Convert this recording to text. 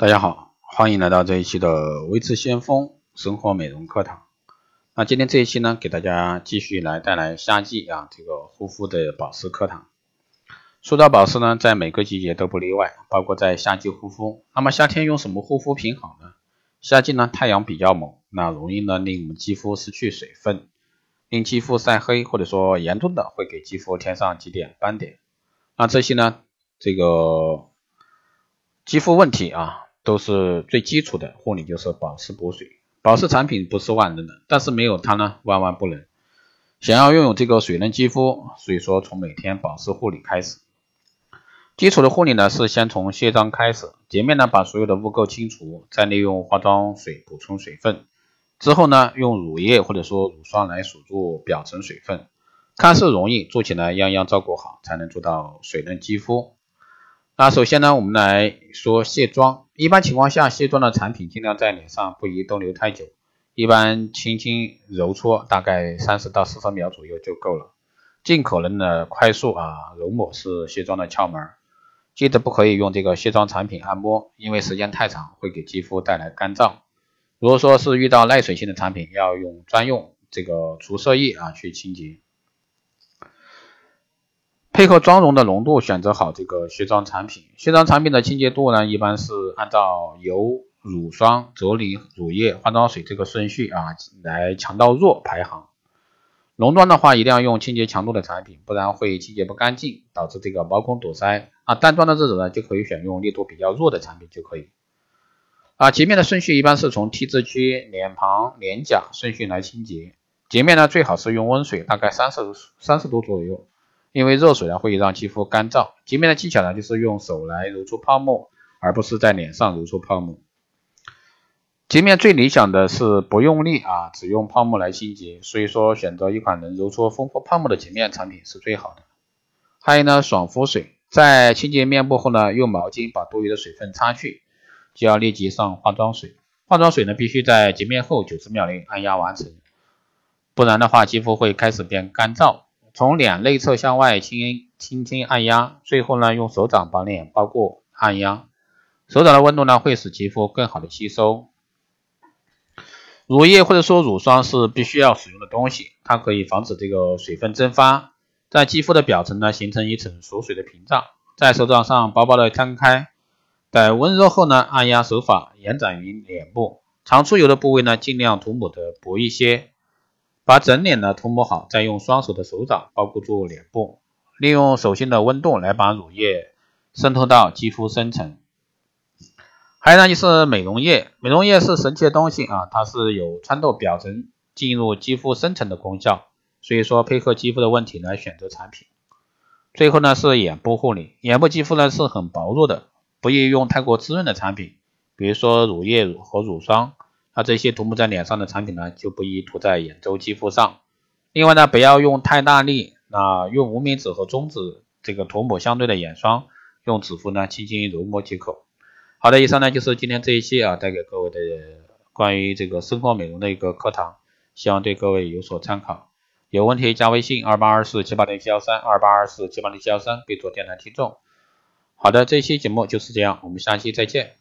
大家好，欢迎来到这一期的维持先锋生活美容课堂。那今天这一期呢，给大家继续来带来夏季啊这个护肤的保湿课堂。说到保湿呢，在每个季节都不例外，包括在夏季护肤。那么夏天用什么护肤品好呢？夏季呢太阳比较猛，那容易呢令我们肌肤失去水分，令肌肤晒黑，或者说严重的会给肌肤添上几点斑点。那这些呢，这个肌肤问题啊。都是最基础的护理，就是保湿补水。保湿产品不是万能的，但是没有它呢，万万不能。想要拥有这个水嫩肌肤，所以说从每天保湿护理开始。基础的护理呢，是先从卸妆开始，洁面呢把所有的污垢清除，再利用化妆水补充水分，之后呢用乳液或者说乳霜来锁住表层水分。看似容易，做起来样样照顾好，才能做到水嫩肌肤。那首先呢，我们来说卸妆。一般情况下，卸妆的产品尽量在脸上不宜逗留太久，一般轻轻揉搓，大概三十到四十秒左右就够了。尽可能的快速啊揉抹是卸妆的窍门。记得不可以用这个卸妆产品按摩，因为时间太长会给肌肤带来干燥。如果说是遇到耐水性的产品，要用专用这个除色液啊去清洁。配合妆容的浓度，选择好这个卸妆产品。卸妆产品的清洁度呢，一般是按照油、乳霜、啫喱、乳液、化妆水这个顺序啊，来强到弱排行。浓妆的话，一定要用清洁强度的产品，不然会清洁不干净，导致这个毛孔堵塞。啊，淡妆的这种呢，就可以选用力度比较弱的产品就可以。啊，洁面的顺序一般是从 T 字区、脸庞、脸颊顺序来清洁。洁面呢，最好是用温水，大概三十三十度左右。因为热水呢会让肌肤干燥，洁面的技巧呢就是用手来揉出泡沫，而不是在脸上揉出泡沫。洁面最理想的是不用力啊，只用泡沫来清洁，所以说选择一款能揉出丰富泡沫的洁面产品是最好的。还有呢，爽肤水，在清洁面部后呢，用毛巾把多余的水分擦去，就要立即上化妆水。化妆水呢必须在洁面后九十秒内按压完成，不然的话肌肤会开始变干燥。从脸内侧向外轻轻轻按压，最后呢用手掌把脸包过按压，手掌的温度呢会使肌肤更好的吸收。乳液或者说乳霜是必须要使用的东西，它可以防止这个水分蒸发，在肌肤的表层呢形成一层锁水的屏障。在手掌上薄薄的摊开，待温热后呢按压手法延展于脸部，常出油的部位呢尽量涂抹的薄一些。把整脸呢涂抹好，再用双手的手掌包裹住脸部，利用手心的温度来把乳液渗透到肌肤深层。还有呢就是美容液，美容液是神奇的东西啊，它是有穿透表层进入肌肤深层的功效，所以说配合肌肤的问题来选择产品。最后呢是眼部护理，眼部肌肤呢是很薄弱的，不宜用太过滋润的产品，比如说乳液和乳霜。那这些涂抹在脸上的产品呢，就不宜涂在眼周肌肤上。另外呢，不要用太大力，那用无名指和中指这个涂抹相对的眼霜，用指腹呢轻轻揉抹即可。好的，以上呢就是今天这一期啊带给各位的关于这个生活美容的一个课堂，希望对各位有所参考。有问题加微信二八二四七八零七幺三二八二四七八零七幺三，备注电台听众。好的，这一期节目就是这样，我们下期再见。